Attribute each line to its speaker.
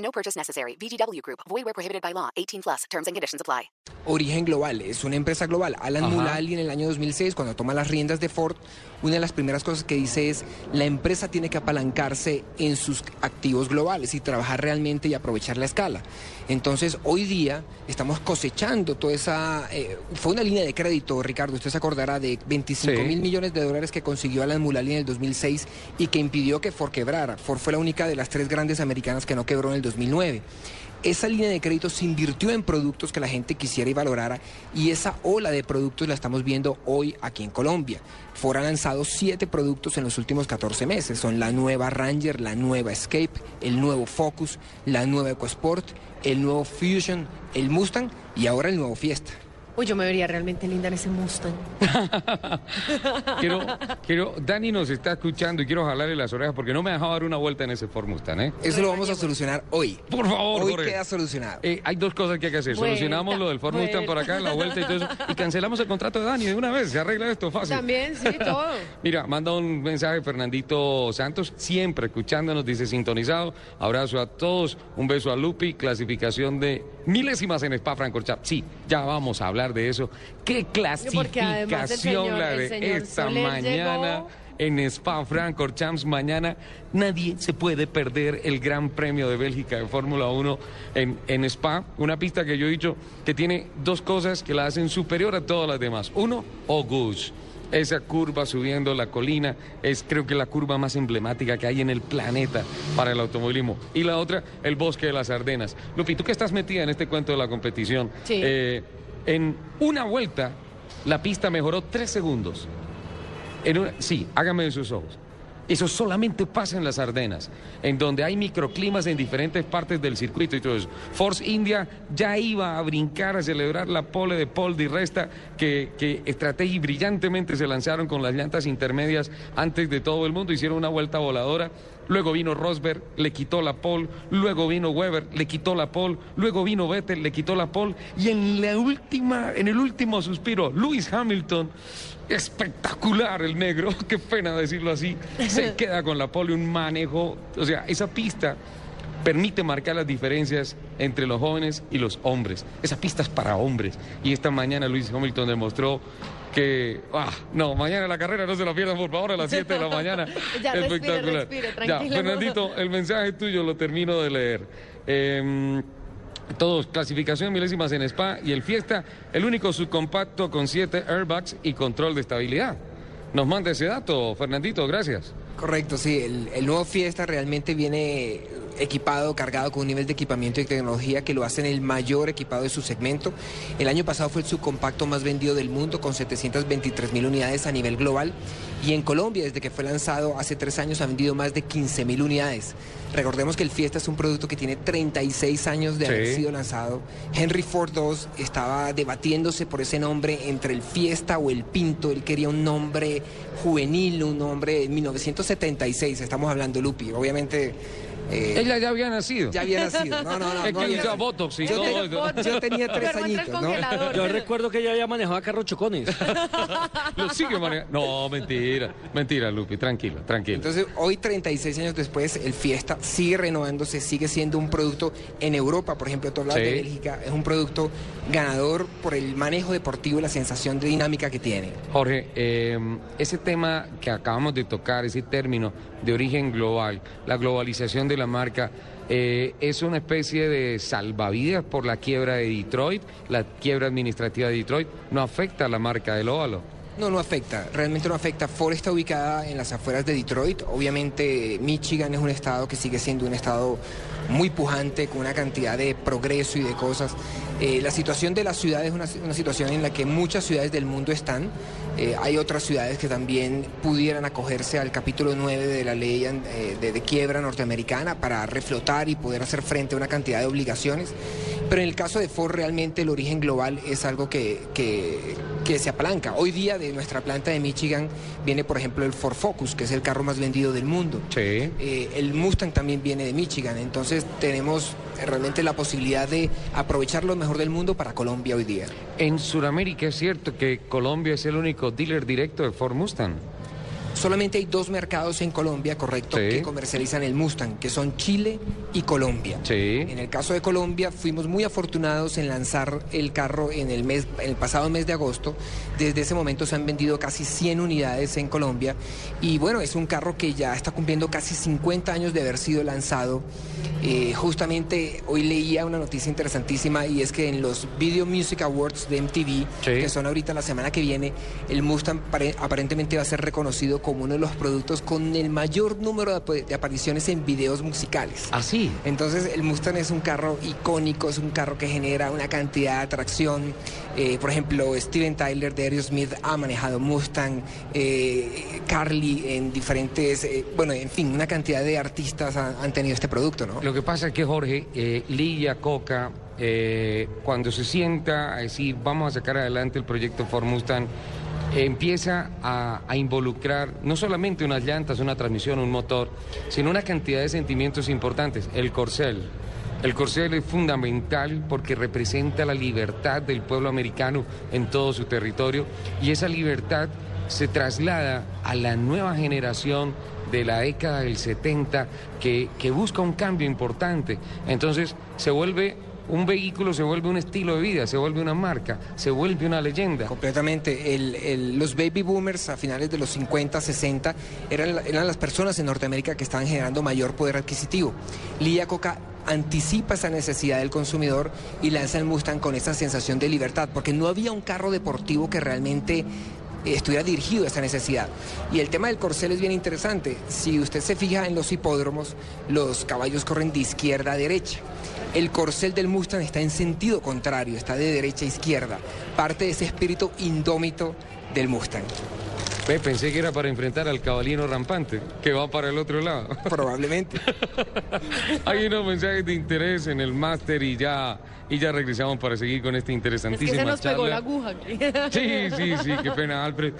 Speaker 1: No purchase necessary. VGW Group. Void where prohibited by law. 18 plus. Terms and conditions apply.
Speaker 2: Origen Global es una empresa global. Alan Mulally en el año 2006, cuando toma las riendas de Ford, una de las primeras cosas que dice es la empresa tiene que apalancarse en sus activos globales y trabajar realmente y aprovechar la escala. Entonces, hoy día estamos cosechando toda esa... eh, fue una línea de crédito, Ricardo, usted se acordará de 25
Speaker 3: Sí.
Speaker 2: mil millones de dólares que consiguió Alan Mulally en el 2006 y que impidió que Ford quebrara. Ford fue la única de las tres grandes americanas que no quebró en el 2009. Esa línea de crédito se invirtió en productos que la gente quisiera y valorara y esa ola de productos la estamos viendo hoy aquí en Colombia. Ford ha lanzado siete productos en los últimos 14 meses. Son la nueva Ranger, la nueva Escape, el nuevo Focus, la nueva EcoSport, el nuevo Fusion, el Mustang y ahora el nuevo Fiesta.
Speaker 4: Uy, yo me vería realmente linda en ese Mustang.
Speaker 3: Quiero, quiero, Dani nos está escuchando y quiero jalarle las orejas porque no me ha dejado dar una vuelta en ese Ford Mustang, ¿eh?
Speaker 2: Eso lo vamos a solucionar hoy.
Speaker 3: Por favor,
Speaker 2: Hoy
Speaker 3: Jorge.
Speaker 2: queda solucionado.
Speaker 3: Eh, hay dos cosas que hay que hacer.
Speaker 4: Vuelta,
Speaker 3: Solucionamos lo del Ford Mustang por acá, la vuelta y todo eso. Y cancelamos el contrato de Dani de una vez. Se arregla esto fácil.
Speaker 4: También, sí, todo.
Speaker 3: Mira, manda un mensaje Fernandito Santos, siempre escuchándonos, dice sintonizado. Abrazo a todos, un beso a Lupi, clasificación de milésimas en Spa Francorchamps. Sí, ya vamos a hablar de eso. ¿Qué clasificación
Speaker 4: señor-
Speaker 3: la de esta
Speaker 4: Soler
Speaker 3: mañana?
Speaker 4: llegó.
Speaker 3: En Spa Francorchamps mañana nadie se puede perder el Gran Premio de Bélgica de Fórmula 1 en, en Spa, una pista que yo he dicho que tiene dos cosas que la hacen superior a todas las demás. Uno, Auguste. Esa curva subiendo la colina es creo que la curva más emblemática que hay en el planeta para el automovilismo. Y la otra, el bosque de las Ardenas. Lupi, tú que estás metida en este cuento de la competición,
Speaker 4: Sí.
Speaker 3: eh, en una vuelta la pista mejoró tres segundos. Sí, hágame de sus ojos. Eso solamente pasa en las Ardenas, en donde hay microclimas en diferentes partes del circuito y todo eso. Force India ya iba a brincar a celebrar la pole de Paul Di Resta, que, que estrategia brillantemente se lanzaron con las llantas intermedias antes de todo el mundo, hicieron una vuelta voladora. Luego vino Rosberg, le quitó la pole. Luego vino Weber, le quitó la pole. Luego vino Vettel, le quitó la pole. Y en la última, en el último suspiro, Lewis Hamilton, espectacular el negro, qué pena decirlo así, se queda con la pole, un manejo. O sea, esa pista permite marcar las diferencias entre los jóvenes y los hombres. Esa pista es para hombres. Y esta mañana Lewis Hamilton demostró que, ah, no, mañana la carrera no se la pierdan, por favor, a las 7 de la mañana.
Speaker 4: Ya,
Speaker 3: Espectacular.
Speaker 4: respire,
Speaker 3: ya. Fernandito, el mensaje tuyo lo termino de leer. Em, todos, clasificación milésimas en Spa y el Fiesta, el único subcompacto con 7 airbags y control de estabilidad. Nos manda ese dato, Fernandito, gracias.
Speaker 2: Correcto, sí. El, el nuevo Fiesta realmente viene equipado, cargado con un nivel de equipamiento y tecnología que lo hacen el mayor equipado de su segmento. El año pasado fue el subcompacto más vendido del mundo con 723 mil unidades a nivel global. Y en Colombia, desde que fue lanzado hace tres años, ha vendido más de 15 mil unidades. Recordemos que el Fiesta es un producto que tiene 36 años de
Speaker 3: Sí.
Speaker 2: haber sido lanzado. Henry Ford II estaba debatiéndose por ese nombre entre el Fiesta o el Pinto. Él quería un nombre juvenil, un nombre de 1976. Estamos hablando, Lupi. Obviamente. Eh,
Speaker 3: Ella ya había nacido.
Speaker 2: ya había nacido. No, no, no.
Speaker 3: Es
Speaker 2: no
Speaker 3: que
Speaker 2: había-
Speaker 3: usa Botox y
Speaker 2: yo,
Speaker 3: todo
Speaker 2: te-
Speaker 3: eso.
Speaker 2: yo tenía tres
Speaker 4: Pero
Speaker 2: añitos, ¿no?
Speaker 5: Yo recuerdo que ella ya manejaba carros chocones.
Speaker 3: Lo sigue manejando. No, mentira. Mentira, Lupi, tranquilo, tranquilo.
Speaker 2: Entonces, hoy 36 años después, el Fiesta sigue renovándose, sigue siendo un producto en Europa, por ejemplo, tú hablabas
Speaker 3: Sí.
Speaker 2: de Bélgica, es un producto ganador por el manejo deportivo y la sensación de dinámica que tiene.
Speaker 3: Jorge, eh, ese tema que acabamos de tocar, ese término de origen global, la globalización de la marca, eh, es una especie de salvavidas por la quiebra de Detroit, la quiebra administrativa de Detroit, no afecta a la marca del óvalo.
Speaker 2: No, no afecta, realmente no afecta. Ford está ubicada en las afueras de Detroit. Obviamente Michigan es un estado que sigue siendo un estado muy pujante, con una cantidad de progreso y de cosas. Eh, la situación de la ciudad es una, situación en la que muchas ciudades del mundo están. Eh, hay otras ciudades que también pudieran acogerse al capítulo 9 de la ley eh, de quiebra norteamericana para reflotar y poder hacer frente a una cantidad de obligaciones. Pero en el caso de Ford realmente el origen global es algo que, que, que, se apalanca. Hoy día de nuestra planta de Michigan viene por ejemplo el Ford Focus, que es el carro más vendido del mundo.
Speaker 3: Sí.
Speaker 2: Eh, el Mustang también viene de Michigan. Entonces tenemos realmente la posibilidad de aprovechar lo mejor del mundo para Colombia hoy día.
Speaker 3: En Sudamérica es cierto que Colombia es el único dealer directo de Ford Mustang.
Speaker 2: Solamente hay dos mercados en Colombia, correcto,
Speaker 3: Sí.
Speaker 2: que comercializan el Mustang, que son Chile y Colombia.
Speaker 3: Sí.
Speaker 2: En el caso de Colombia, fuimos muy afortunados en lanzar el carro en el, mes, en el pasado mes de agosto. Desde ese momento se han vendido casi 100 unidades en Colombia. Y bueno, es un carro que ya está cumpliendo casi 50 años de haber sido lanzado. Eh, justamente hoy leía una noticia interesantísima y es que en los Video Music Awards de MTV, que son ahorita la semana que viene, el Mustang pare- aparentemente va a ser reconocido como uno de los productos con el mayor número de, ap- de apariciones en videos musicales.
Speaker 3: Así.
Speaker 2: Entonces el Mustang es un carro icónico, es un carro que genera una cantidad de atracción. Eh, por ejemplo, Steven Tyler de Aerosmith ha manejado Mustang, eh, Carly en diferentes, eh, bueno, en fin, una cantidad de artistas han, tenido este producto, ¿no?
Speaker 3: Lo que pasa es que Jorge, Lidia Coca, cuando se sienta a decir vamos a sacar adelante el proyecto Ford Mustang, empieza a, involucrar no solamente unas llantas, una transmisión, un motor, sino una cantidad de sentimientos importantes. El corcel. El corcel es fundamental porque representa la libertad del pueblo americano en todo su territorio y esa libertad se traslada a la nueva generación de la década del 70 que, que busca un cambio importante. Entonces se vuelve un vehículo, se vuelve un estilo de vida, se vuelve una marca, se vuelve una leyenda.
Speaker 2: Completamente. Los baby boomers a finales de los 50, 60 eran, la- eran las personas en Norteamérica que estaban generando mayor poder adquisitivo. Lía Coca anticipa esa necesidad del consumidor y lanza el Mustang con esa sensación de libertad, porque no había un carro deportivo que realmente estuviera dirigido a esa necesidad. Y el tema del corcel es bien interesante. Si usted se fija en los hipódromos, los caballos corren de izquierda a derecha. El corcel del Mustang está en sentido contrario, está de derecha a izquierda. Parte de ese espíritu indómito del Mustang.
Speaker 3: Pensé que era para enfrentar al cabalino rampante, que va para el otro lado.
Speaker 2: Probablemente.
Speaker 3: Hay unos mensajes de interés en el máster y ya, y ya regresamos para seguir con esta
Speaker 4: Es que se nos pegó la aguja aquí.
Speaker 3: Sí, sí, sí, qué pena, Alfred.